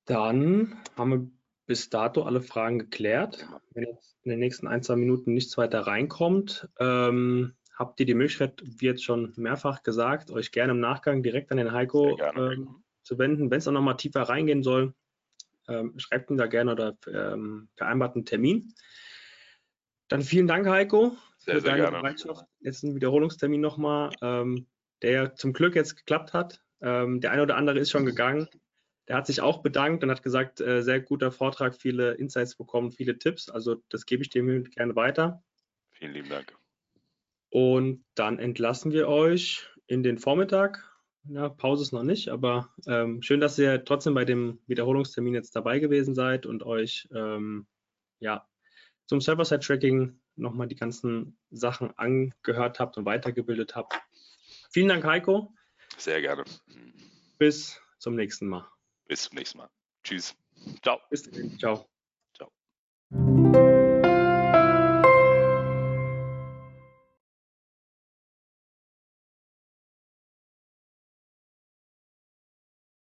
Dann haben wir bis dato alle Fragen geklärt. Wenn jetzt in den nächsten ein, zwei Minuten nichts weiter reinkommt, ähm, habt ihr die Möglichkeit, wie jetzt schon mehrfach gesagt, euch gerne im Nachgang direkt an den Heiko ähm, zu wenden. Wenn es auch nochmal tiefer reingehen soll, ähm, schreibt ihn da gerne oder ähm, vereinbart einen Termin. Dann vielen Dank, Heiko, sehr, für sehr deine gerne. Bereitschaft. Jetzt ein Wiederholungstermin nochmal, ähm, der zum Glück jetzt geklappt hat. Ähm, der eine oder andere ist schon gegangen. Der hat sich auch bedankt und hat gesagt, äh, sehr guter Vortrag, viele Insights bekommen, viele Tipps. Also das gebe ich dem gerne weiter. Vielen lieben Dank. Und dann entlassen wir euch in den Vormittag. Ja, Pause ist noch nicht, aber ähm, schön, dass ihr trotzdem bei dem Wiederholungstermin jetzt dabei gewesen seid und euch ähm, ja, zum Server-Side-Tracking nochmal die ganzen Sachen angehört habt und weitergebildet habt. Vielen Dank, Heiko. Sehr gerne. Bis zum nächsten Mal. Bis zum nächsten Mal. Tschüss. Ciao. Bis dann. Ciao.